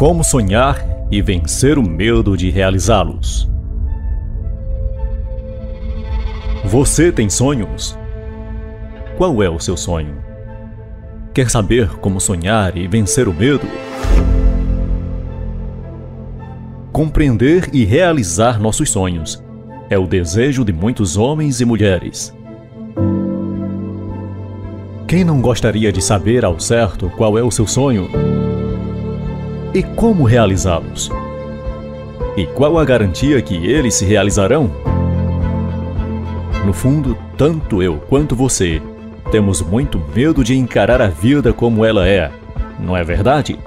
Como sonhar e vencer o medo de realizá-los. Você tem sonhos? Qual é o seu sonho? Quer saber como sonhar e vencer o medo? Compreender e realizar nossos sonhos é o desejo de muitos homens e mulheres. Quem não gostaria de saber ao certo qual é o seu sonho? E como realizá-los? E qual a garantia que eles se realizarão? No fundo, tanto eu quanto você temos muito medo de encarar a vida como ela é, não é verdade?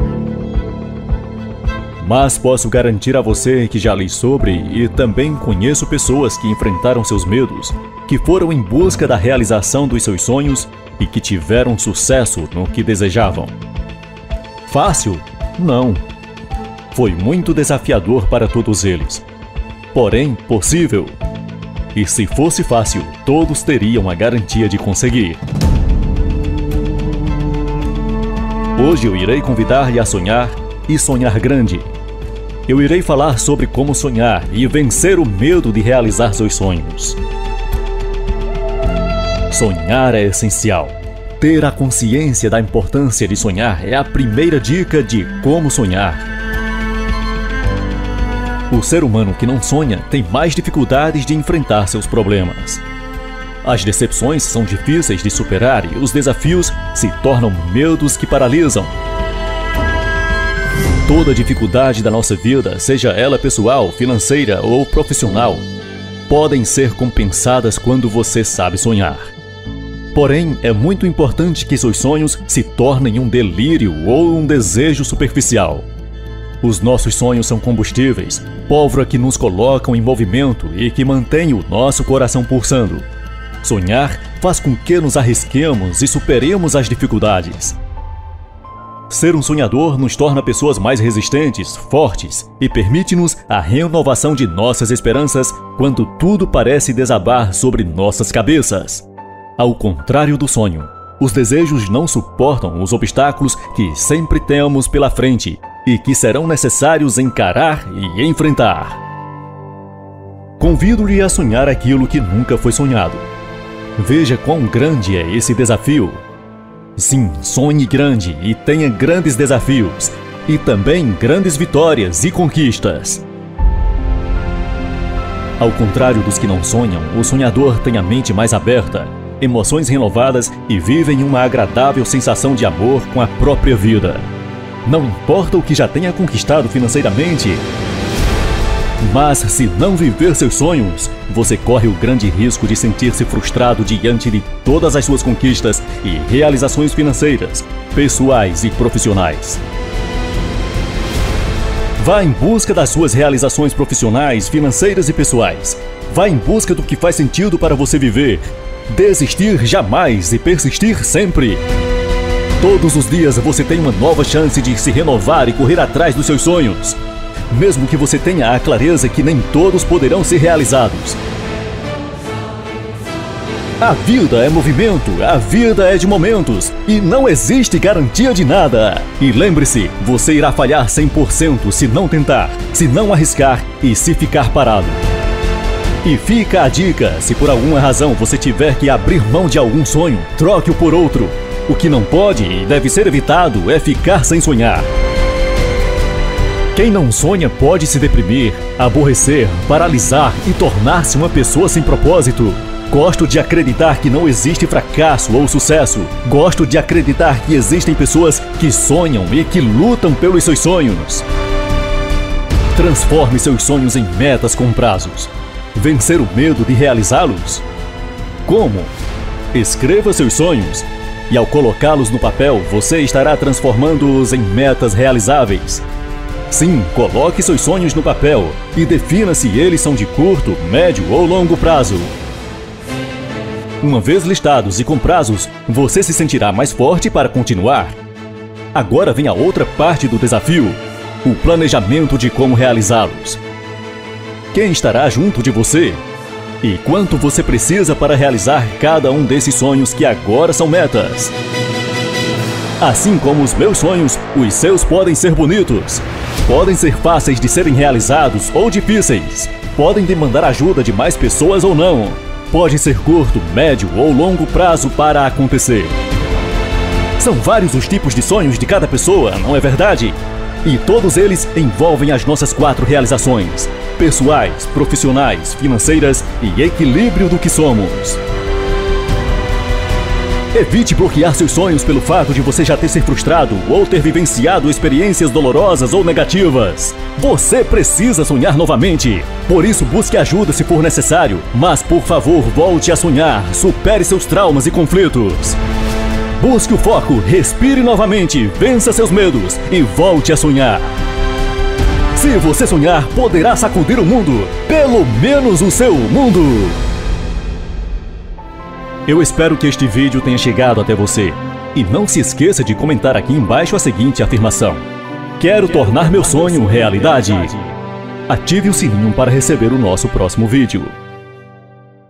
Mas posso garantir a você que já li sobre e também conheço pessoas que enfrentaram seus medos, que foram em busca da realização dos seus sonhos e que tiveram sucesso no que desejavam. Fácil? Não. Foi muito desafiador para todos eles. Porém, possível. E se fosse fácil, todos teriam a garantia de conseguir. Hoje eu irei convidar-lhe a sonhar e sonhar grande. Eu irei falar sobre como sonhar e vencer o medo de realizar seus sonhos. Sonhar é essencial. Ter a consciência da importância de sonhar é a primeira dica de como sonhar. O ser humano que não sonha tem mais dificuldades de enfrentar seus problemas. As decepções são difíceis de superar e os desafios se tornam medos que paralisam. Toda dificuldade da nossa vida, seja ela pessoal, financeira ou profissional, podem ser compensadas quando você sabe sonhar. Porém, é muito importante que seus sonhos se tornem um delírio ou um desejo superficial. Os nossos sonhos são combustíveis, pólvora que nos colocam em movimento e que mantém o nosso coração pulsando. Sonhar faz com que nos arrisquemos e superemos as dificuldades. Ser um sonhador nos torna pessoas mais resistentes, fortes e permite-nos a renovação de nossas esperanças quando tudo parece desabar sobre nossas cabeças. Ao contrário do sonho, os desejos não suportam os obstáculos que sempre temos pela frente e que serão necessários encarar e enfrentar. Convido-lhe a sonhar aquilo que nunca foi sonhado. Veja quão grande é esse desafio. Sim, sonhe grande e tenha grandes desafios, e também grandes vitórias e conquistas. Ao contrário dos que não sonham, o sonhador tem a mente mais aberta, emoções renovadas e vive em uma agradável sensação de amor com a própria vida. Não importa o que já tenha conquistado financeiramente. Mas se não viver seus sonhos, você corre o grande risco de sentir-se frustrado diante de todas as suas conquistas e realizações financeiras, pessoais e profissionais. Vá em busca das suas realizações profissionais, financeiras e pessoais. Vá em busca do que faz sentido para você viver. Desistir jamais e persistir sempre. Todos os dias você tem uma nova chance de se renovar e correr atrás dos seus sonhos. Mesmo que você tenha a clareza que nem todos poderão ser realizados. A vida é movimento, a vida é de momentos e não existe garantia de nada. E lembre-se, você irá falhar 100% se não tentar, se não arriscar e se ficar parado. E fica a dica: se por alguma razão você tiver que abrir mão de algum sonho, troque-o por outro. O que não pode e deve ser evitado é ficar sem sonhar. Quem não sonha pode se deprimir, aborrecer, paralisar e tornar-se uma pessoa sem propósito. Gosto de acreditar que não existe fracasso ou sucesso. Gosto de acreditar que existem pessoas que sonham e que lutam pelos seus sonhos. Transforme seus sonhos em metas com prazos. Vencer o medo de realizá-los? Como? Escreva seus sonhos e ao colocá-los no papel, você estará transformando-os em metas realizáveis. Sim, coloque seus sonhos no papel e defina se eles são de curto, médio ou longo prazo. Uma vez listados e com prazos, você se sentirá mais forte para continuar. Agora vem a outra parte do desafio: o planejamento de como realizá-los. Quem estará junto de você? E quanto você precisa para realizar cada um desses sonhos que agora são metas? Assim como os meus sonhos, os seus podem ser bonitos. Podem ser fáceis de serem realizados ou difíceis. Podem demandar ajuda de mais pessoas ou não. Pode ser curto, médio ou longo prazo para acontecer. São vários os tipos de sonhos de cada pessoa, não é verdade? E todos eles envolvem as nossas quatro realizações: pessoais, profissionais, financeiras e equilíbrio do que somos. Evite bloquear seus sonhos pelo fato de você já ter se frustrado ou ter vivenciado experiências dolorosas ou negativas. Você precisa sonhar novamente. Por isso, busque ajuda se for necessário, mas por favor, volte a sonhar, supere seus traumas e conflitos. Busque o foco, respire novamente, vença seus medos e volte a sonhar. Se você sonhar, poderá sacudir o mundo, pelo menos o seu mundo. Eu espero que este vídeo tenha chegado até você. E não se esqueça de comentar aqui embaixo a seguinte afirmação: Quero tornar meu sonho realidade. Ative o sininho para receber o nosso próximo vídeo.